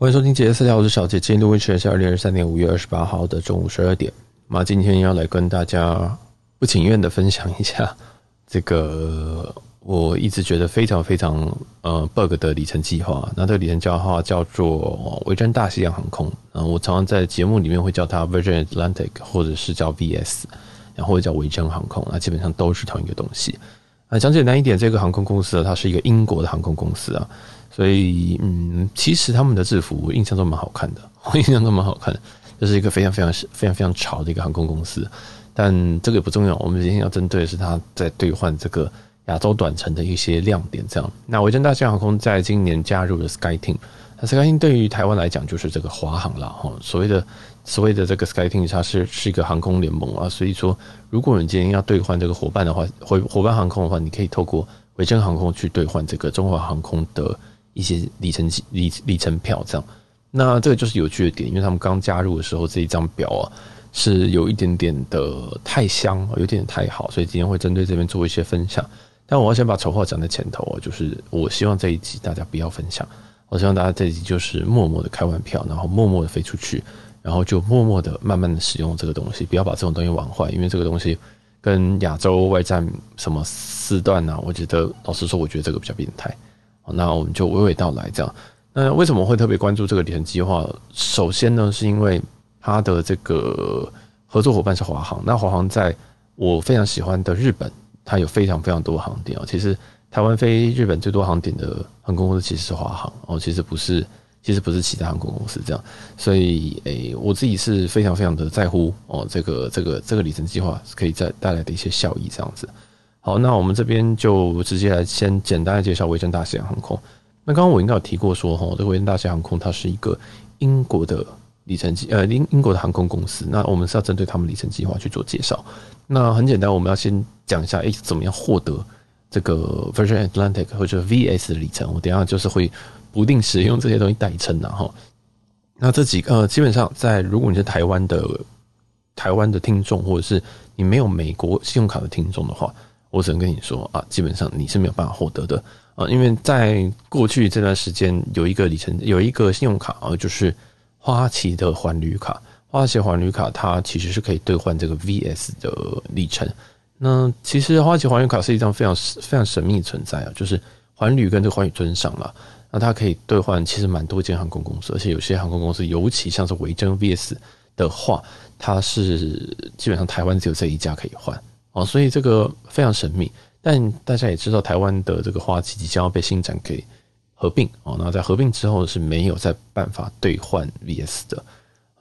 欢迎收听《杰私聊》，我是小杰。今天录音时间是二零二三年五月二十八号的中午十二点。那今天要来跟大家不情愿的分享一下这个我一直觉得非常非常呃 bug 的里程计划。那这个里程计划叫做维珍大西洋航空。啊，我常常在节目里面会叫它 Virgin Atlantic，或者是叫 VS，然后或者叫维珍航空。那基本上都是同一个东西。啊，讲简单一点，这个航空公司它是一个英国的航空公司啊。所以，嗯，其实他们的制服我印象都蛮好看的，我 印象都蛮好看的，这是一个非常非常非常非常潮的一个航空公司。但这个也不重要，我们今天要针对的是它在兑换这个亚洲短程的一些亮点。这样，那维珍大西洋航空在今年加入了 SkyTeam，那 SkyTeam 对于台湾来讲就是这个华航了哈。所谓的所谓的这个 SkyTeam，它是是一个航空联盟啊。所以说，如果你今天要兑换这个伙伴的话，伙伙伴航空的话，你可以透过维珍航空去兑换这个中华航空的。一些里程里里程票这样，那这个就是有趣的点，因为他们刚加入的时候这一张表啊是有一点点的太香，有点太好，所以今天会针对这边做一些分享。但我要先把丑话讲在前头啊，就是我希望这一集大家不要分享，我希望大家这一集就是默默的开完票，然后默默的飞出去，然后就默默的慢慢的使用这个东西，不要把这种东西玩坏，因为这个东西跟亚洲外站什么四段啊，我觉得老实说，我觉得这个比较变态。那我们就娓娓道来，这样。那为什么会特别关注这个里程计划？首先呢，是因为它的这个合作伙伴是华航。那华航在我非常喜欢的日本，它有非常非常多航点啊。其实台湾飞日本最多航点的航空公司其实是华航哦，其实不是，其实不是其他航空公司这样。所以，诶，我自己是非常非常的在乎哦，这个这个这个里程计划可以在带来的一些效益这样子。好，那我们这边就直接来先简单的介绍维珍大西洋航空。那刚刚我应该有提过说，哈，这个维珍大西洋航空它是一个英国的里程计，呃，英英国的航空公司。那我们是要针对他们里程计划去做介绍。那很简单，我们要先讲一下，诶，怎么样获得这个 Virgin Atlantic 或者 VS 的里程？我等下就是会不定时用这些东西代称的哈。那这几个，基本上在如果你是台湾的台湾的听众，或者是你没有美国信用卡的听众的话。我只能跟你说啊，基本上你是没有办法获得的啊，因为在过去这段时间有一个里程，有一个信用卡啊，就是花旗的环旅卡。花旗环旅卡它其实是可以兑换这个 VS 的里程。那其实花旗环旅卡是一张非常非常神秘的存在啊，就是环旅跟这个环宇尊上了，那它可以兑换其实蛮多间航空公司，而且有些航空公司，尤其像是维珍 VS 的话，它是基本上台湾只有这一家可以换。哦，所以这个非常神秘，但大家也知道，台湾的这个花旗即将要被星展给合并哦。那在合并之后是没有再办法兑换 VS 的，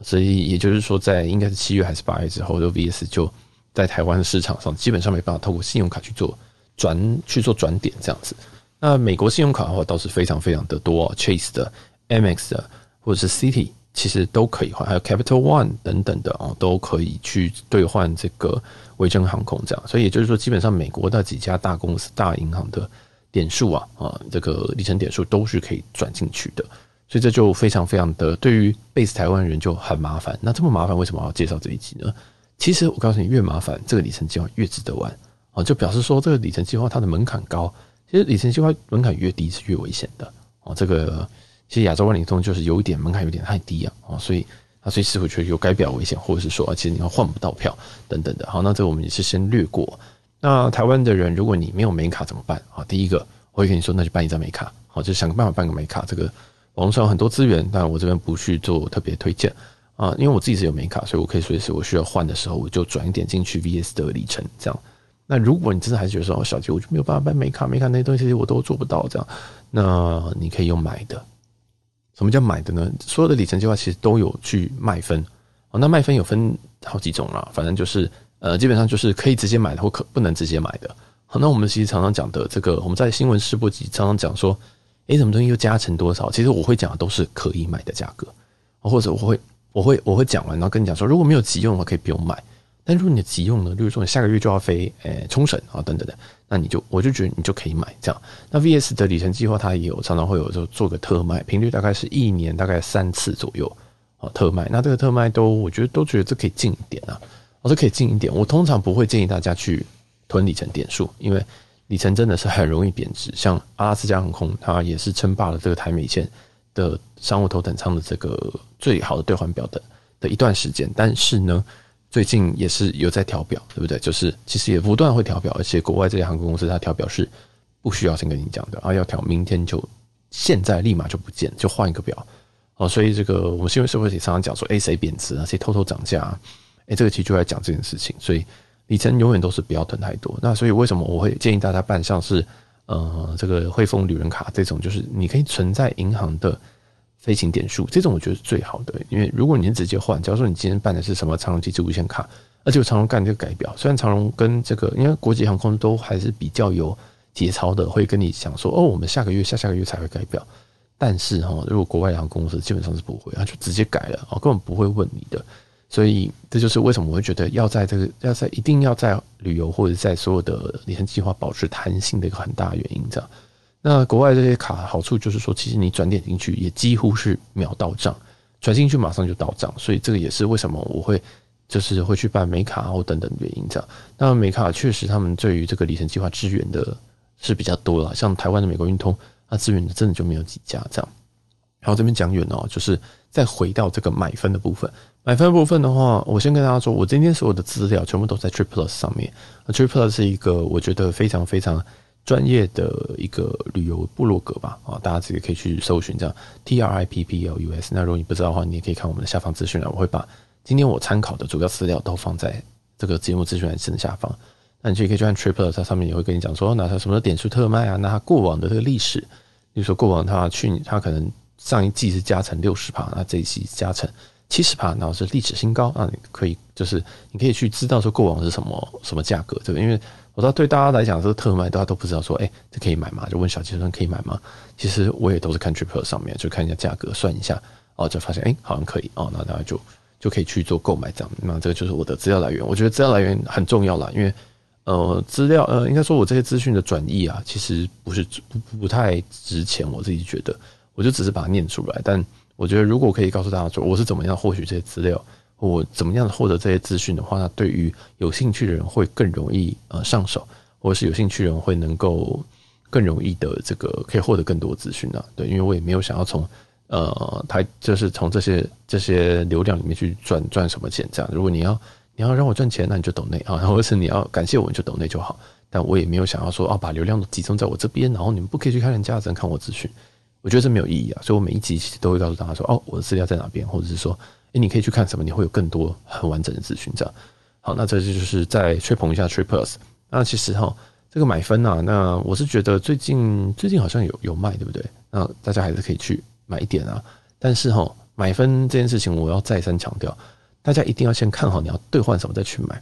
所以也就是说，在应该是七月还是八月之后，的 VS 就在台湾的市场上基本上没办法透过信用卡去做转去做转点这样子。那美国信用卡的话倒是非常非常的多，Chase 的、MX 的或者是 City，。其实都可以换，还有 Capital One 等等的啊，都可以去兑换这个维珍航空这样。所以也就是说，基本上美国的几家大公司、大银行的点数啊啊，这个里程点数都是可以转进去的。所以这就非常非常的对于 base 台湾人就很麻烦。那这么麻烦，为什么要介绍这一集呢？其实我告诉你，越麻烦，这个里程计划越值得玩啊，就表示说这个里程计划它的门槛高。其实里程计划门槛越低是越危险的哦，这个。其实亚洲万里通就是有一点门槛有点太低啊，啊，所以他随时会觉得有改表危险，或者是说，其实你要换不到票等等的。好，那这我们也是先略过。那台湾的人，如果你没有美卡怎么办啊？第一个我会跟你说，那就办一张美卡，好，就想个办法办个美卡。这个网络上有很多资源，但我这边不去做特别推荐啊，因为我自己是有美卡，所以我可以随时我需要换的时候，我就转一点进去 VS 的里程这样。那如果你真的还是觉得说，哦小杰我就没有办法办美卡，美卡那些东西我都做不到这样，那你可以用买的。什么叫买的呢？所有的里程计划其实都有去卖分哦。那卖分有分好几种啦，反正就是呃，基本上就是可以直接买的或可不能直接买的。好，那我们其实常常讲的这个，我们在新闻试播集常常讲说，诶，什么东西又加成多少？其实我会讲的都是可以买的价格，或者我会我会我会讲完，然后跟你讲说，如果没有急用的话，可以不用买。但如果你急用呢，例如说你下个月就要飞，诶，冲绳啊等等的，那你就我就觉得你就可以买这样。那 VS 的里程计划它也有常常会有就做个特卖，频率大概是一年大概三次左右啊特卖。那这个特卖都我觉得都觉得这可以近一点啊，我说可以近一点。我通常不会建议大家去囤里程点数，因为里程真的是很容易贬值。像阿拉斯加航空，它也是称霸了这个台美线的商务头等舱的这个最好的兑换表的的一段时间，但是呢，最近也是有在调表，对不对？就是其实也不断会调表，而且国外这些航空公司它调表是不需要先跟你讲的啊，要调明天就现在立马就不见，就换一个表哦。所以这个我们新闻社会也常常讲说，哎，谁贬值啊？谁偷偷涨价啊？哎，这个其实就在讲这件事情。所以里程永远都是不要囤太多。那所以为什么我会建议大家办像是？呃，这个汇丰旅人卡这种，就是你可以存在银行的飞行点数，这种我觉得是最好的。因为如果你直接换，假如说你今天办的是什么长荣机智无限卡，而且长荣干这个改表，虽然长荣跟这个，因为国际航空都还是比较有节操的，会跟你讲说，哦，我们下个月、下下个月才会改表。但是哈，如果国外航空公司基本上是不会，他就直接改了，哦，根本不会问你的。所以这就是为什么我会觉得要在这个要在一定要在旅游或者在所有的里程计划保持弹性的一个很大原因，这样。那国外这些卡好处就是说，其实你转点进去也几乎是秒到账，转进去马上就到账。所以这个也是为什么我会就是会去办美卡或等等原因这样。那美卡确实他们对于这个里程计划支援的是比较多了，像台湾的美国运通，它支援的真的就没有几家这样。然后这边讲远哦，就是再回到这个买分的部分。买分部分的话，我先跟大家说，我今天所有的资料全部都在 Triplus 上面。TripPlus 是一个我觉得非常非常专业的一个旅游部落格吧，啊，大家自己可以去搜寻这样 T R I P P L U S。那如果你不知道的话，你也可以看我们的下方资讯栏，我会把今天我参考的主要资料都放在这个节目资讯栏正下方。那你就可以去看 TripPlus，它上面也会跟你讲说，那它什么点数特卖啊，那它过往的这个历史，比如说过往它去年它可能上一季是加成六十趴，那这一季加成。七十趴，然后是历史新高，那你可以就是你可以去知道说过往是什么什么价格，对不对？因为我知道对大家来讲这个特卖，大家都不知道说，哎，这可以买吗？就问小计算可以买吗？其实我也都是看 TripPlus 上面，就看一下价格，算一下，哦，就发现哎，好像可以哦，那大家就就可以去做购买这样。那这个就是我的资料来源，我觉得资料来源很重要啦，因为呃，资料呃，应该说我这些资讯的转译啊，其实不是不不太值钱，我自己觉得，我就只是把它念出来，但。我觉得，如果可以告诉大家说我是怎么样获取这些资料，我怎么样获得这些资讯的话，那对于有兴趣的人会更容易呃上手，或者是有兴趣的人会能够更容易的这个可以获得更多资讯呢。对，因为我也没有想要从呃台就是从这些这些流量里面去赚赚什么钱这样。如果你要你要让我赚钱，那你就抖内啊，或者是你要感谢我，你就抖内就好。但我也没有想要说啊，把流量都集中在我这边，然后你们不可以去看人家，只能看我资讯。我觉得这没有意义啊，所以我每一集其实都会告诉大家说，哦，我的资料在哪边，或者是说，你可以去看什么，你会有更多很完整的资讯。这样，好，那这就是再吹捧一下 TripPlus。那其实哈，这个买分啊，那我是觉得最近最近好像有有卖，对不对？那大家还是可以去买一点啊。但是哈，买分这件事情，我要再三强调，大家一定要先看好你要兑换什么再去买，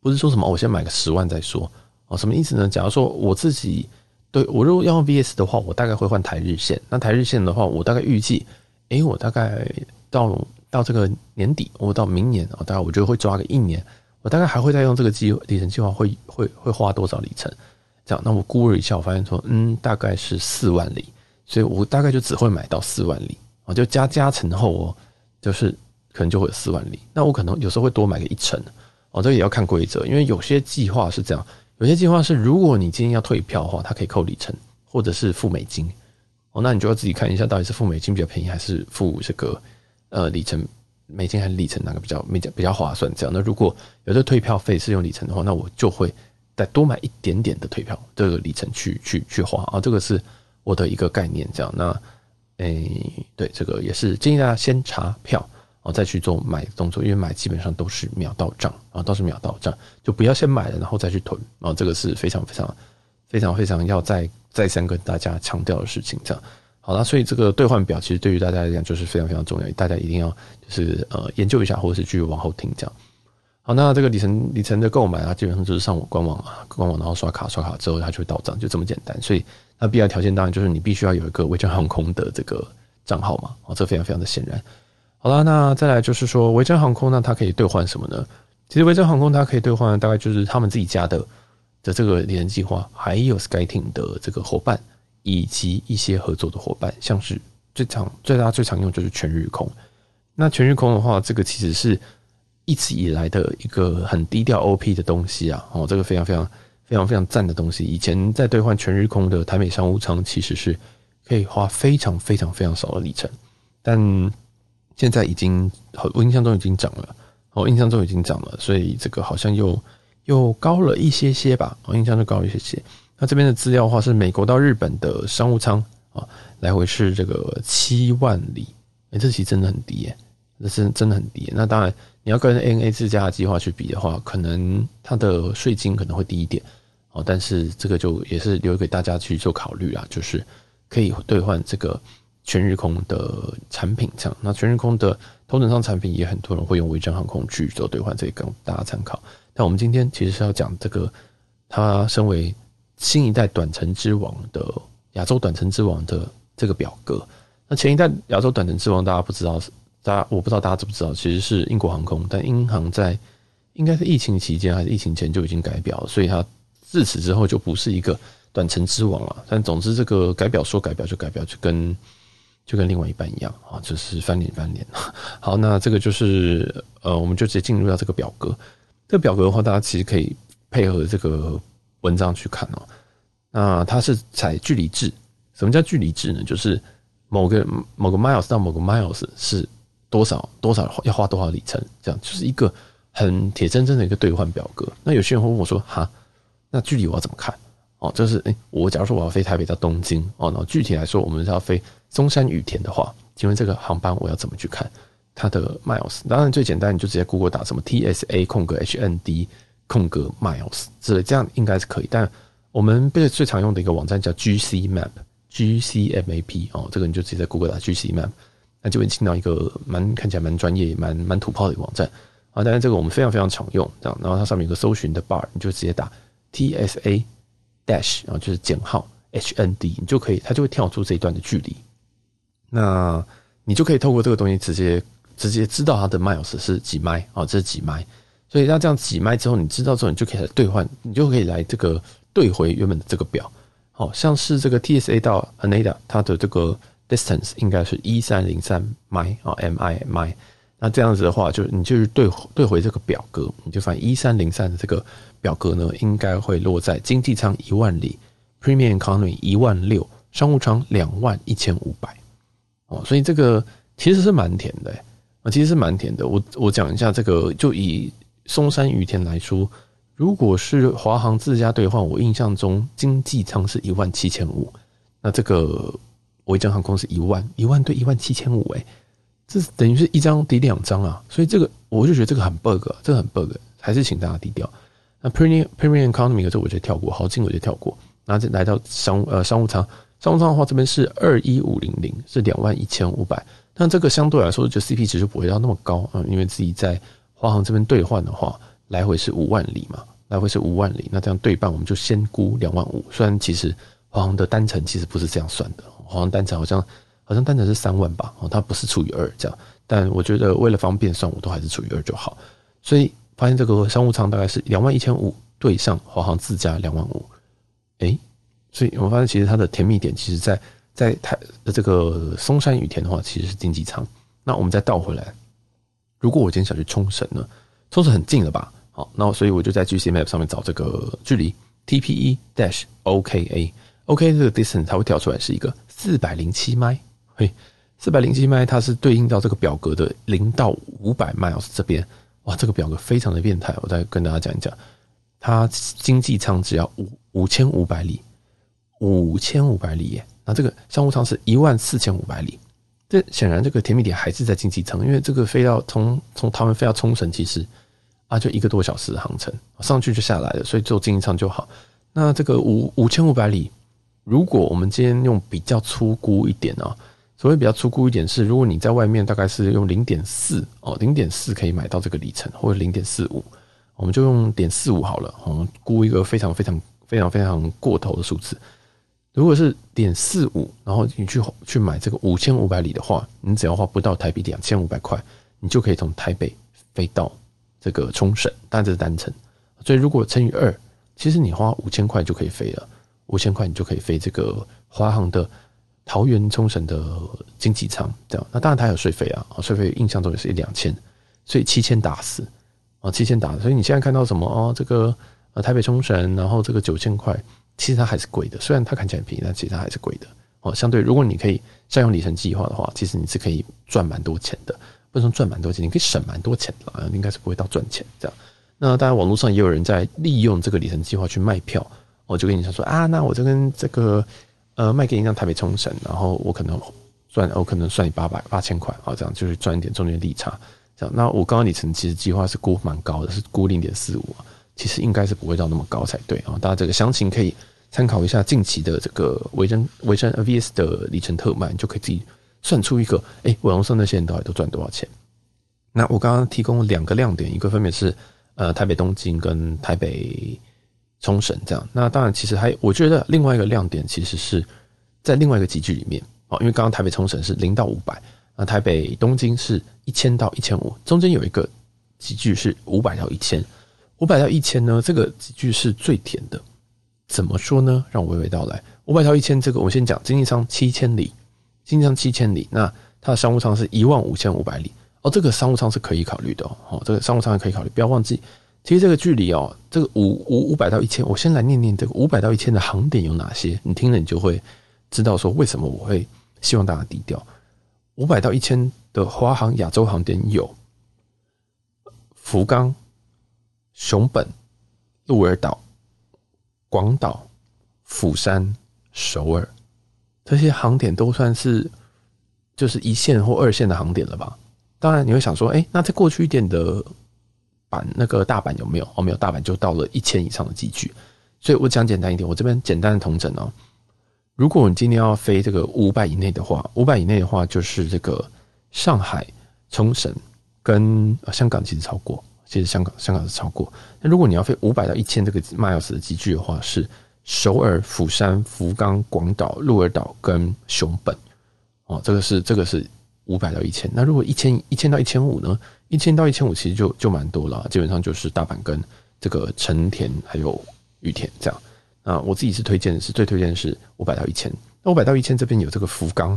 不是说什么我先买个十万再说哦。什么意思呢？假如说我自己。对，我如果要 VS 的话，我大概会换台日线。那台日线的话，我大概预计，诶，我大概到到这个年底，我到明年啊，大概我觉得会抓个一年，我大概还会再用这个计里程计划会会会花多少里程？这样，那我估了一下，我发现说，嗯，大概是四万里，所以我大概就只会买到四万里啊，就加加成后哦，就是可能就会有四万里。那我可能有时候会多买个一成哦，这也要看规则，因为有些计划是这样。有些计划是，如果你今天要退票的话，它可以扣里程，或者是付美金哦，那你就要自己看一下，到底是付美金比较便宜，还是付这个呃里程美金还是里程哪个比较比较比较划算？这样，那如果有的退票费是用里程的话，那我就会再多买一点点的退票这个里程去去去花啊，这个是我的一个概念。这样，那诶、对，这个也是建议大家先查票。哦，再去做买动作，因为买基本上都是秒到账啊，都是秒到账，就不要先买了然后再去囤啊，这个是非常非常非常非常要再再三跟大家强调的事情。这样好了，所以这个兑换表其实对于大家来讲就是非常非常重要，大家一定要就是呃研究一下，或者是继续往后听这样。好，那这个里程里程的购买啊，基本上就是上我官网啊，官网然后刷卡刷卡之后它就会到账，就这么简单。所以那必要条件当然就是你必须要有一个维珍航空的这个账号嘛，啊，这非常非常的显然。好了，那再来就是说，维珍航空那，它可以兑换什么呢？其实维珍航空它可以兑换，大概就是他们自己家的的这个里程计划，还有 SkyTeam 的这个伙伴，以及一些合作的伙伴，像是最常最大最常用就是全日空。那全日空的话，这个其实是一直以来的一个很低调 OP 的东西啊，哦，这个非常非常非常非常赞的东西。以前在兑换全日空的台美商务舱，其实是。可以花非常非常非常少的里程，但现在已经，我印象中已经涨了，我印象中已经涨了，所以这个好像又又高了一些些吧，我印象就高了一些些。那这边的资料的话是美国到日本的商务舱啊，来回是这个七万里，哎，这其实真的很低耶，那是真的很低。那当然你要跟 ANA 自驾计划去比的话，可能它的税金可能会低一点哦，但是这个就也是留给大家去做考虑啦，就是可以兑换这个。全日空的产品，这样，那全日空的头等舱产品也很多人会用维珍航空去做兑换，这个供大家参考。但我们今天其实是要讲这个，它身为新一代短程之王的亚洲短程之王的这个表格。那前一代亚洲短程之王大家不知道，大家我不知道大家知不知道，其实是英国航空，但英航在应该是疫情期间还是疫情前就已经改表，所以它自此之后就不是一个短程之王了。但总之这个改表说改表就改表，就跟就跟另外一半一样啊，就是翻脸翻脸。好，那这个就是呃，我们就直接进入到这个表格。这个表格的话，大家其实可以配合这个文章去看哦。那它是采距离制。什么叫距离制呢？就是某个某个 miles 到某个 miles 是多少多少要花多少里程，这样就是一个很铁铮铮的一个兑换表格。那有些人会问我说：“哈，那距离我要怎么看？”哦，就是诶、我假如说我要飞台北到东京哦，那具体来说，我们是要飞松山羽田的话，请问这个航班我要怎么去看它的 miles？当然最简单，你就直接 Google 打什么 TSA 空格 HND 空格 miles 之类，这样应该是可以。但我们被最常用的一个网站叫 GC Map，GC Map 哦，这个你就直接在 Google 打 GC Map，那就会进到一个蛮看起来蛮专业、蛮蛮土炮的一个网站啊。当然这个我们非常非常常用，这样，然后它上面有个搜寻的 bar，你就直接打 TSA。dash，然后就是减号 HND，你就可以，它就会跳出这一段的距离。那你就可以透过这个东西直接直接知道它的 miles 是几迈啊，这是几迈。所以那这样几迈之后，你知道之后，你就可以来兑换，你就可以来这个兑回原本的这个表。好像是这个 TSA 到 Aneda，它的这个 distance 应该是一三零三迈啊，mi mi。那这样子的话，就你就是兑兑回这个表格，你就发现一三零三的这个表格呢，应该会落在经济舱一万里，Premium Economy 一万六，商务舱两万一千五百。哦，所以这个其实是蛮甜的啊，其实是蛮甜的。我我讲一下这个，就以松山羽田来说，如果是华航自家兑换，我印象中经济舱是一万七千五，那这个维珍航空是一万，一万对一万七千五，诶。这等于是一张抵两张啊，所以这个我就觉得这个很 bug，这个很 bug，还是请大家低调。那 Premium Premium Economy 这我就跳过，豪经我就跳过，然后再来到商呃商务舱，商务舱的话这边是二一五零零，是两万一千五百，但这个相对来说就 CP 值就不会到那么高啊，因为自己在华航这边兑换的话，来回是五万里嘛，来回是五万里，那这样对半我们就先估两万五，虽然其实华航的单程其实不是这样算的，华航单程好像。好像单程是三万吧，哦，它不是除以二这样，但我觉得为了方便算，我都还是除以二就好。所以发现这个商务舱大概是两万一千五对上华航自家两万五，诶，所以我发现其实它的甜蜜点，其实在在台的这个松山羽田的话，其实是经济舱。那我们再倒回来，如果我今天想去冲绳呢？冲绳很近了吧？好，那所以我就在 GC Map 上面找这个距离 TPE dash OKA OK 这个 distance 它会跳出来是一个四百零七迈。嘿，四百零七迈，它是对应到这个表格的零到五百 miles 这边，哇，这个表格非常的变态，我再跟大家讲一讲，它经济舱只要五五千五百里，五千五百里耶，那这个商务舱是一万四千五百里，这显然这个甜蜜点还是在经济舱，因为这个飞到从从台湾飞到冲绳，其实啊就一个多小时的航程，上去就下来了，所以坐经济舱就好。那这个五五千五百里，如果我们今天用比较粗估一点啊。所谓比较粗估一点是，如果你在外面大概是用零点四哦，零点四可以买到这个里程，或者零点四五，我们就用点四五好了。我们估一个非常非常非常非常过头的数字。如果是点四五，然后你去去买这个五千五百里的话，你只要花不到台币两千五百块，你就可以从台北飞到这个冲绳，当然这是单程。所以如果乘以二，其实你花五千块就可以飞了，五千块你就可以飞这个华航的。桃园冲绳的经济舱，这样，那当然它有税费啊，税费印象中也是一两千，所以七千打死啊，七千打死。所以你现在看到什么哦，这个呃台北冲绳，然后这个九千块，其实它还是贵的。虽然它看起来很便宜，但其实它还是贵的。哦。相对，如果你可以善用里程计划的话，其实你是可以赚蛮多钱的。不能说赚蛮多钱，你可以省蛮多钱的，应该是不会到赚钱这样。那当然，网络上也有人在利用这个里程计划去卖票。我就跟你说说啊，那我就跟这个呃卖给你一张台北冲绳，然后我可能赚，我可能算你八百八千块啊，这样就是赚一点中间利差。这样，那我刚刚里程其实计划是估蛮高的，是估零点四五，其实应该是不会到那么高才对啊。大家这个详情可以参考一下近期的这个维珍维珍 VS 的里程特卖，你就可以自己算出一个，哎，网络上那些人到底都赚多少钱？那我刚刚提供两个亮点，一个分别是呃台北东京跟台北冲绳这样。那当然，其实还我觉得另外一个亮点其实是在另外一个集距里面哦，因为刚刚台北冲绳是零到五百，那台北东京是一千到一千五，中间有一个集距是五百到一千，五百到一千呢，这个级距是最甜的。怎么说呢？让我娓娓道来。五百到一千这个，我先讲经济舱七千里，经济舱七千里，那它的商务舱是一万五千五百里。哦，这个商务舱是可以考虑的哦。这个商务舱也可以考虑，不要忘记，其实这个距离哦，这个五五五百到一千，我先来念念这个五百到一千的航点有哪些，你听了你就会知道说为什么我会希望大家低调。五百到一千的华航亚洲航点有福冈、熊本、鹿儿岛、广岛、釜山、首尔，这些航点都算是就是一线或二线的航点了吧？当然你会想说，哎，那再过去一点的版那个大阪有没有？哦，没有，大阪就到了一千以上的机距。所以我讲简单一点，我这边简单的统整哦。如果你今天要飞这个五百以内的话，五百以内的话就是这个上海、冲绳跟香港其实超过，其实香港香港是超过。那如果你要飞五百到一千这个 miles 的机距的话，是首尔、釜山、福冈、广岛、鹿儿岛跟熊本。哦，这个是这个是。五百到一千，那如果一千一千到一千五呢？一千到一千五其实就就蛮多了，基本上就是大阪跟这个成田还有羽田这样。那我自己是推荐的是最推荐是五百到一千。那五百到一千这边有这个福冈，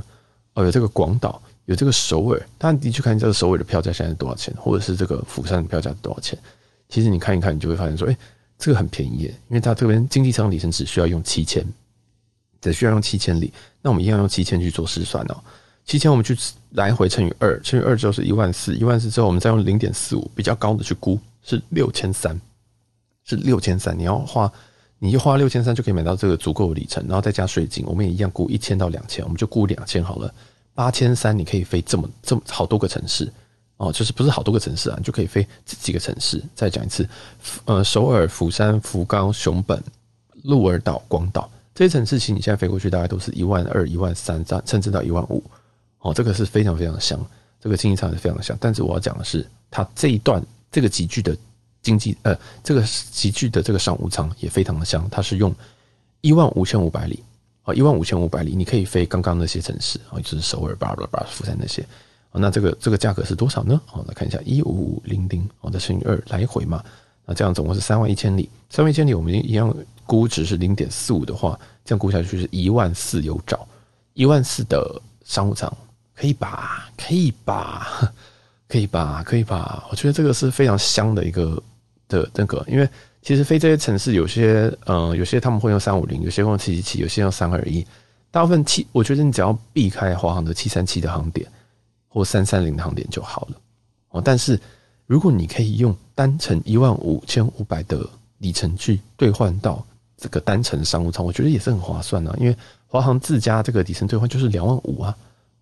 哦，有这个广岛，有这个首尔。当然你去看这个首尔的票价现在是多少钱，或者是这个釜山的票价是多少钱？其实你看一看，你就会发现说，哎，这个很便宜，因为它这边经济舱里程只需要用七千，只需要用七千里。那我们一样用七千去做试算哦。七千我们去来回乘以二，乘以二之后是一万四，一万四之后我们再用零点四五比较高的去估，是六千三，是六千三。你要花，你就花六千三就可以买到这个足够的里程，然后再加税金，我们也一样估一千到两千，我们就估两千好了，八千三你可以飞这么这么好多个城市哦，就是不是好多个城市啊，你就可以飞这几个城市。再讲一次，呃，首尔、釜山、福冈、熊本、鹿儿岛、广岛这些城市，其实你现在飞过去大概都是一万二、一万三，甚至到一万五。哦，这个是非常非常香，这个经济舱是非常香。但是我要讲的是，它这一段这个集聚的经济呃，这个集聚的这个商务舱也非常的香。它是用一万五千五百里啊，一万五千五百里，你可以飞刚刚那些城市啊，就是首尔、巴拉巴拉、釜山那些。那这个这个价格是多少呢？好，来看一下一五五零零，哦，再乘以二来回嘛。那这样总共是三万一千里，三万一千里，我们一样估值是零点四五的话，这样估下去是一万四有找，一万四的商务舱。可以吧，可以吧，可以吧，可以吧。我觉得这个是非常香的一个的那个，因为其实飞这些城市有些，嗯、呃，有些他们会用三五零，有些用七七七，有些用三二一。大部分七，我觉得你只要避开华航的七三七的航点或三三零的航点就好了。哦，但是如果你可以用单程一万五千五百的里程去兑换到这个单程商务舱，我觉得也是很划算啊。因为华航自家这个里程兑换就是两万五啊。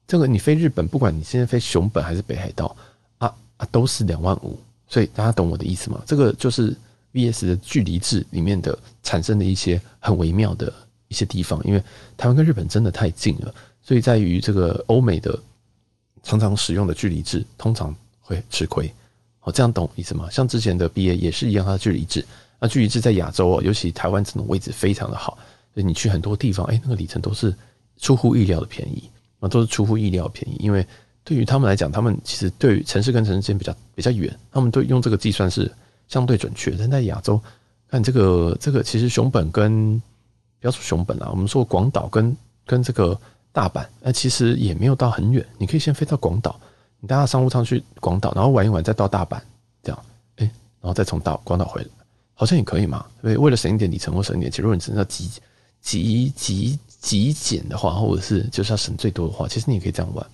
这个你飞日本，不管你现在飞熊本还是北海道，啊啊都是两万五，所以大家懂我的意思吗？这个就是 VS 的距离制里面的产生的一些很微妙的一些地方，因为台湾跟日本真的太近了，所以在于这个欧美的常常使用的距离制，通常会吃亏。好，这样懂意思吗？像之前的 BA 也是一样，它的距离制，那距离制在亚洲哦，尤其台湾这种位置非常的好，所以你去很多地方，哎，那个里程都是出乎意料的便宜。啊都是出乎意料便宜，因为对于他们来讲，他们其实对于城市跟城市之间比较比较远，他们对用这个计算是相对准确。但在亚洲，看这个这个，其实熊本跟不要说熊本啊，我们说广岛跟跟这个大阪，那其实也没有到很远。你可以先飞到广岛，你搭商务舱去广岛，然后玩一玩，再到大阪，这样，哎，然后再从大广岛回来，好像也可以嘛。对，为了省一点里程或省一点钱，如果你真的急急急。急极简的话，或者是就是要省最多的话，其实你也可以这样玩。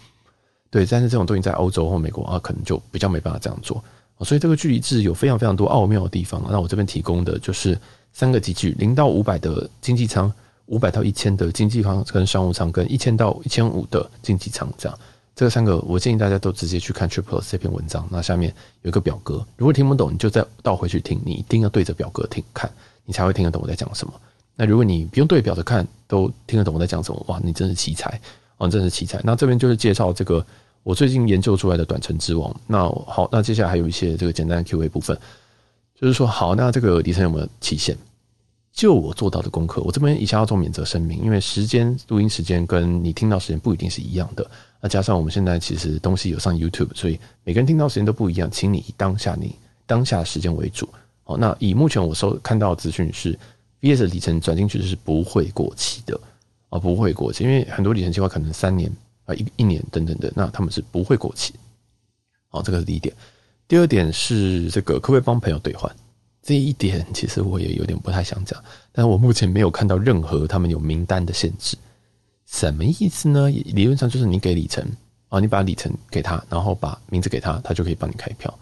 对，但是这种东西在欧洲或美国啊，可能就比较没办法这样做。所以这个距离制有非常非常多奥妙的地方。那我这边提供的就是三个级距：零到五百的经济舱，五百到一千的经济舱跟商务舱，跟一千到一千五的经济舱。这样，这三个我建议大家都直接去看 Triple 这篇文章。那下面有一个表格，如果听不懂，你就再倒回去听。你一定要对着表格听看，你才会听得懂我在讲什么。那如果你不用对表着看，都听得懂我在讲什么，哇，你真是奇才哦，真是奇才。那这边就是介绍这个我最近研究出来的短程之王。那好，那接下来还有一些这个简单的 Q&A 部分，就是说，好，那这个里程有没有期限？就我做到的功课，我这边以下要做免责声明，因为时间录音时间跟你听到时间不一定是一样的。那加上我们现在其实东西有上 YouTube，所以每个人听到时间都不一样，请你以当下你当下时间为主。好，那以目前我收看到的资讯是。VS 的里程转进去是不会过期的啊，不会过期，因为很多里程计划可能三年啊一一年等等的，那他们是不会过期。好，这个是第一点。第二点是这个可不可以帮朋友兑换？这一点其实我也有点不太想讲，但我目前没有看到任何他们有名单的限制。什么意思呢？理论上就是你给里程啊，你把里程给他，然后把名字给他，他就可以帮你开票。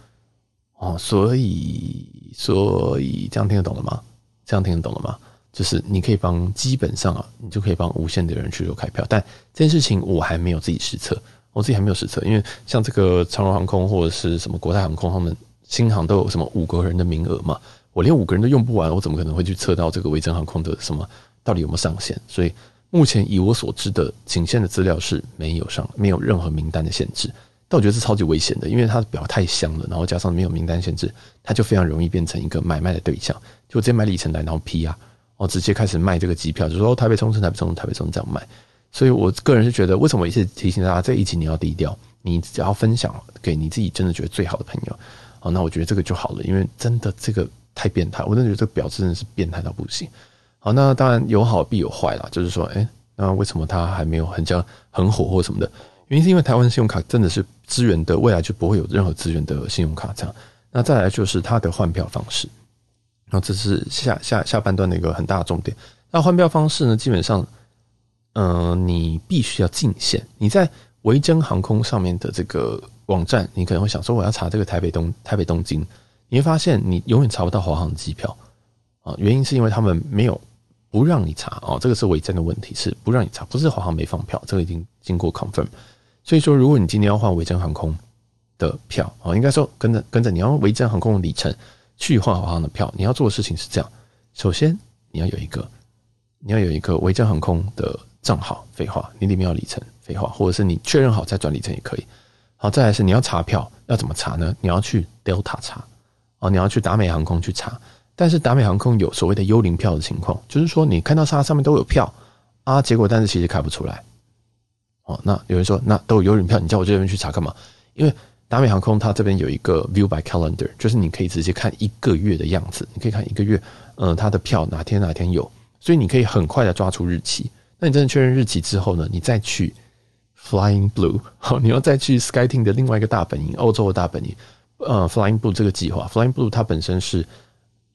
哦，所以所以这样听得懂了吗？这样听得懂了吗？就是你可以帮，基本上啊，你就可以帮无限的人去做开票。但这件事情我还没有自己实测，我自己还没有实测，因为像这个长荣航空或者是什么国泰航空，他们新航都有什么五个人的名额嘛，我连五个人都用不完，我怎么可能会去测到这个维珍航空的什么到底有没有上限？所以目前以我所知的仅限的资料是没有上，没有任何名单的限制。但我觉得是超级危险的，因为它的表太香了，然后加上没有名单限制，它就非常容易变成一个买卖的对象。就直接买里程来，然后批啊，哦，直接开始卖这个机票，就说台北冲绳、台北冲绳、台北冲绳这样卖。所以我个人是觉得，为什么我一直提醒大家，这一集你要低调，你只要分享给你自己真的觉得最好的朋友，哦，那我觉得这个就好了，因为真的这个太变态，我真的觉得这个表真的是变态到不行。好，那当然有好必有坏啦，就是说，哎，那为什么它还没有很叫很火或什么的？原因是因为台湾信用卡真的是资源的，未来就不会有任何资源的信用卡这样。那再来就是它的换票方式，然后这是下下下半段的一个很大的重点。那换票方式呢，基本上，嗯、你必须要进线。你在维珍航空上面的这个网站，你可能会想说，我要查这个台北东台北东京，你会发现你永远查不到华航机票啊。原因是因为他们没有不让你查哦，这个是维珍的问题，是不让你查，不是华航没放票，这个已经经过 confirm。所以说，如果你今天要换维珍航空的票啊，应该说跟着跟着你要维珍航空的里程去换华航的票，你要做的事情是这样：首先你要有一个你要有一个维珍航空的账号，废话，你里面要里程，废话，或者是你确认好再转里程也可以。好，再来是你要查票，要怎么查呢？你要去 Delta 查哦，你要去达美航空去查，但是达美航空有所谓的幽灵票的情况，就是说你看到它上面都有票啊，结果但是其实开不出来。哦，那有人说，那都有幽灵票，你叫我这边去查干嘛？因为达美航空它这边有一个 View by Calendar，就是你可以直接看一个月的样子，你可以看一个月，嗯、呃，它的票哪天哪天有，所以你可以很快的抓出日期。那你真的确认日期之后呢，你再去 Flying Blue，好，你要再去 SkyTeam 的另外一个大本营，欧洲的大本营，呃，Flying Blue 这个计划，Flying Blue 它本身是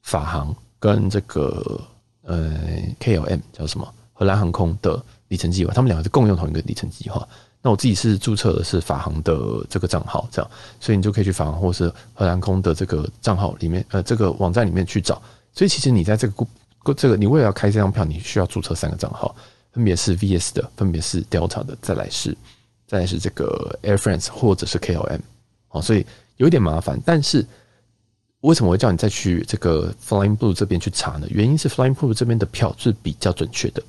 法航跟这个呃 KLM 叫什么荷兰航空的。里程计划，他们两个是共用同一个里程计划。那我自己是注册的是法航的这个账号，这样，所以你就可以去法航或是荷兰空的这个账号里面，呃，这个网站里面去找。所以其实你在这个这个，你为了要开这张票，你需要注册三个账号，分别是 VS 的，分别是 Delta 的，再来是再来是这个 Air France 或者是 KLM。好，所以有点麻烦。但是为什么我会叫你再去这个 Flying Blue 这边去查呢？原因是 Flying Blue 这边的票是比较准确的。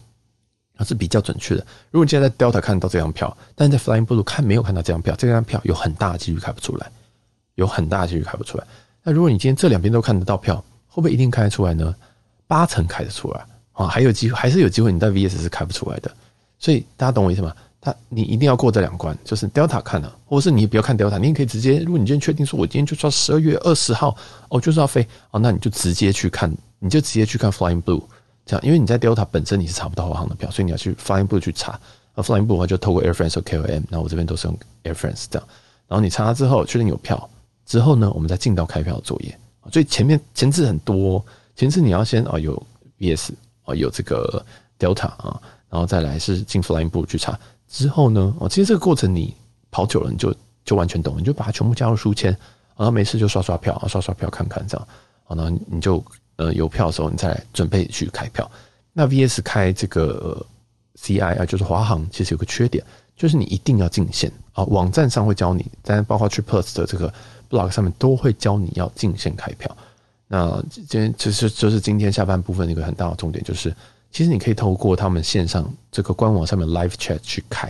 它是比较准确的。如果你现在在 Delta 看到这张票，但是在 Flying Blue 看没有看到这张票，这张票有很大的几率开不出来，有很大的几率开不出来。那如果你今天这两边都看得到票，会不会一定开得出来呢？八成开得出来啊，还有机会，还是有机会你在 VS 是开不出来的。所以大家懂我意思吗？他你一定要过这两关，就是 Delta 看了，或者是你不要看 Delta，你也可以直接，如果你今天确定说我今天就要十二月二十号，哦，就是要飞哦，那你就直接去看，你就直接去看 Flying Blue。这样，因为你在 Delta 本身你是查不到华航的票，所以你要去 Flying Blue 去查。而 Flying Blue 的话就透过 Air France 或 KLM，那我这边都是用 Air France 这样。然后你查了之后确定有票之后呢，我们再进到开票的作业。所以前面前置很多，前置你要先啊有 VS 啊有这个 Delta 啊，然然后再来是进 Flying Blue 去查。之后呢，哦，其实这个过程你跑久了，你就就完全懂，你就把它全部加入书签，然后没事就刷刷票啊，刷刷票看看这样，然后你就呃有票的时候，你再来准备去开票。那 VS 开这个 CI 啊，就是华航，其实有个缺点，就是你一定要进线啊。网站上会教你，但包括 TripPlus 的这个 blog 上面都会教你要进线开票。那今天其实就是今天下半部分一个很大的重点，就是其实你可以透过他们线上这个官网上面 live chat 去开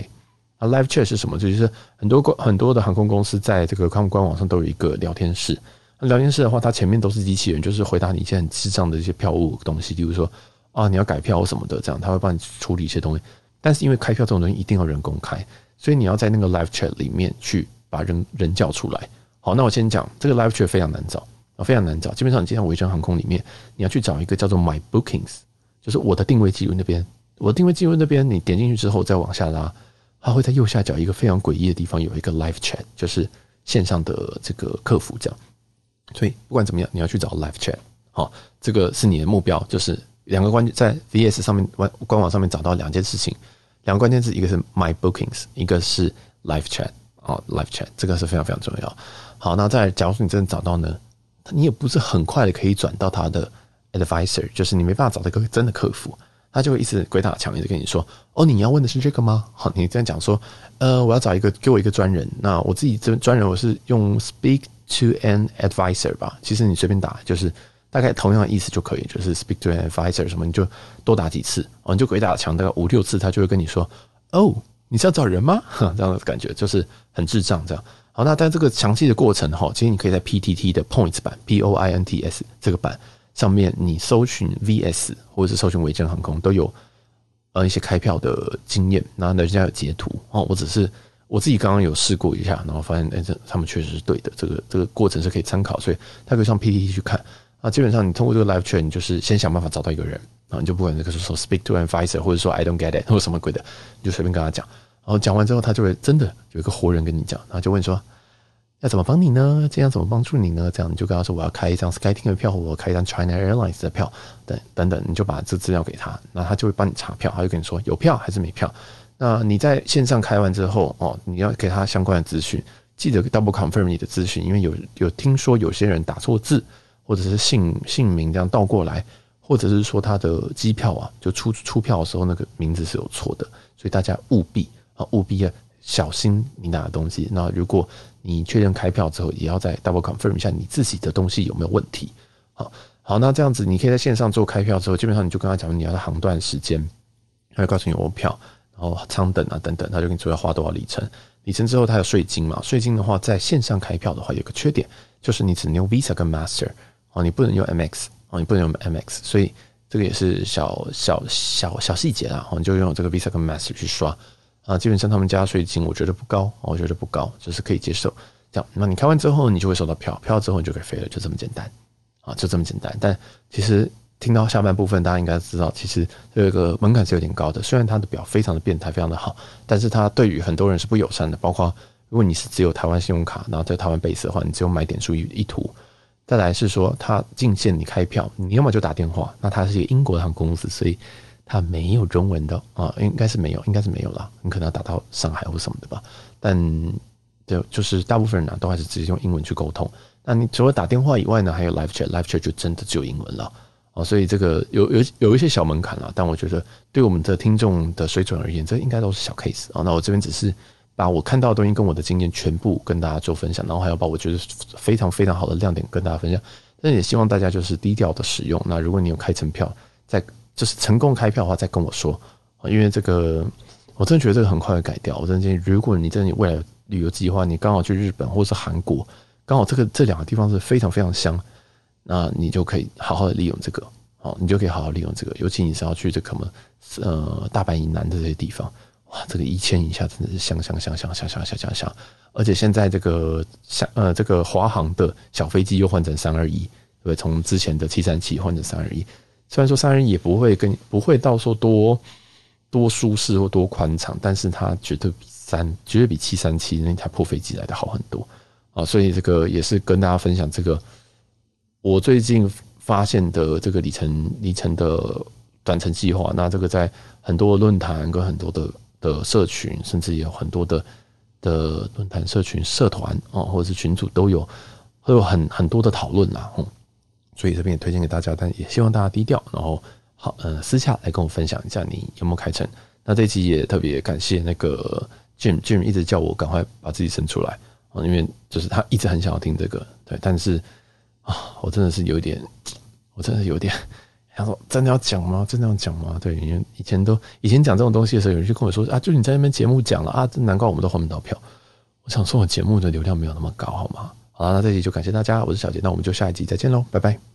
啊。live chat 是什么？就是很多很多的航空公司在这个他们官网上都有一个聊天室。聊天室的话，它前面都是机器人，就是回答你一些很智障的一些票务东西，比如说。啊，你要改票什么的，这样他会帮你处理一些东西。但是因为开票这种东西一定要人工开，所以你要在那个 live chat 里面去把人人叫出来。好，那我先讲这个 live chat 非常难找啊，非常难找。基本上你进到维珍航空里面，你要去找一个叫做 My Bookings，就是我的定位记录那边。我的定位记录那边，你点进去之后再往下拉，它会在右下角一个非常诡异的地方有一个 live chat，就是线上的这个客服这样。所以不管怎么样，你要去找 live chat。好，这个是你的目标，就是。两个关键在 VS 上面官官网上面找到两件事情，两个关键字，一个是 My Bookings，一个是 Live Chat 啊，Live Chat 这个是非常非常重要。好，那再，假如说你真的找到呢，你也不是很快的可以转到他的 Advisor，就是你没办法找到一个真的客服，他就会一直鬼打墙，一直跟你说，哦，你要问的是这个吗？好，你这样讲说，呃，我要找一个给我一个专人，那我自己这专人我是用 Speak to an Advisor 吧，其实你随便打就是。大概同样的意思就可以，就是 speak to an advisor 什么，你就多打几次哦，你就鬼打墙，大概五六次，他就会跟你说：“哦，你是要找人吗？” 这样的感觉就是很智障这样。好，那但这个详细的过程哈，其实你可以在 PTT 的 Points 版 P O I N T S 这个版上面，你搜寻 VS 或者是搜寻维珍航空都有呃一些开票的经验，然后人家有截图哦。我只是我自己刚刚有试过一下，然后发现哎，这他们确实是对的，这个这个过程是可以参考，所以他可以上 PPT 去看。啊，基本上你通过这个 live chat，你就是先想办法找到一个人，啊你就不管这个是说 speak to an advisor，或者说 I don't get it，或者什么鬼的，你就随便跟他讲。然后讲完之后，他就会真的有一个活人跟你讲，然后就问说要怎么帮你呢？这样怎么帮助你呢？这样你就跟他说我要开一张 SkyTeam 的票，我要开一张 China Airlines 的票，等等等，你就把这资料给他，那他就会帮你查票，他就跟你说有票还是没票。那你在线上开完之后，哦，你要给他相关的资讯，记得 double confirm 你的资讯，因为有有听说有些人打错字。或者是姓姓名这样倒过来，或者是说他的机票啊，就出出票的时候那个名字是有错的，所以大家务必啊务必要小心你拿的东西。那如果你确认开票之后，也要再 double confirm 一下你自己的东西有没有问题。好，好，那这样子你可以在线上做开票之后，基本上你就跟他讲你要的航段时间，他会告诉你有票，然后舱等啊等等，他就跟你说要花多少里程，里程之后他有税金嘛，税金的话在线上开票的话有个缺点，就是你只能用 Visa 跟 Master。哦，你不能用 MX 哦，你不能用 MX，所以这个也是小小小小细节啦。哦，你就用这个 Visa 跟 Master 去刷啊，基本上他们家税金，我觉得不高，我觉得不高，就是可以接受。这样，那你开完之后，你就会收到票，票之后你就可以飞了，就这么简单啊，就这么简单。但其实听到下半部分，大家应该知道，其实这个门槛是有点高的。虽然它的表非常的变态，非常的好，但是它对于很多人是不友善的。包括如果你是只有台湾信用卡，然后在台湾 base 的话，你只有买点数一一图。再来是说，他进线你开票，你要么就打电话。那他是一个英国的航空公司，所以他没有中文的啊，应该是没有，应该是没有啦。你可能要打到上海或什么的吧。但就就是大部分人呢、啊，都还是直接用英文去沟通。那你除了打电话以外呢，还有 live chat，live chat 就真的只有英文了啊。所以这个有有有一些小门槛了，但我觉得对我们的听众的水准而言，这应该都是小 case 啊。那我这边只是。把我看到的东西跟我的经验全部跟大家做分享，然后还要把我觉得非常非常好的亮点跟大家分享。但也希望大家就是低调的使用。那如果你有开成票，在就是成功开票的话，再跟我说。因为这个我真的觉得这个很快会改掉。我真的建议，如果你真的未来旅游计划，你刚好去日本或是韩国，刚好这个这两个地方是非常非常香，那你就可以好好的利用这个。好，你就可以好好利用这个。尤其你是要去这个么呃大阪以南的这些地方。哇，这个一千以下真的是香香香香香香香香香，而且现在这个像呃这个华航的小飞机又换成三二一，对，从之前的七三七换成三二一，虽然说三二一也不会跟不会到说多多舒适或多宽敞，但是它绝对比三绝对比七三七那台破飞机来的好很多啊，所以这个也是跟大家分享这个我最近发现的这个里程里程的短程计划。那这个在很多论坛跟很多的的社群，甚至也有很多的的论坛、社群、社团哦，或者是群组都有会有很很多的讨论啦。嗯，所以这边也推荐给大家，但也希望大家低调，然后好呃私下来跟我分享一下你有没有开成。那这期也特别感谢那个 Jim Jim 一直叫我赶快把自己生出来啊，因为就是他一直很想要听这个，对，但是啊，我真的是有点，我真的有点。他说：“真的要讲吗？真的要讲吗？”对，因为以前都以前讲这种东西的时候，有人就跟我说：“啊，就你在那边节目讲了啊，这难怪我们都换不到票。”我想说，我节目的流量没有那么高，好吗？好了，那这集就感谢大家，我是小杰，那我们就下一集再见喽，拜拜。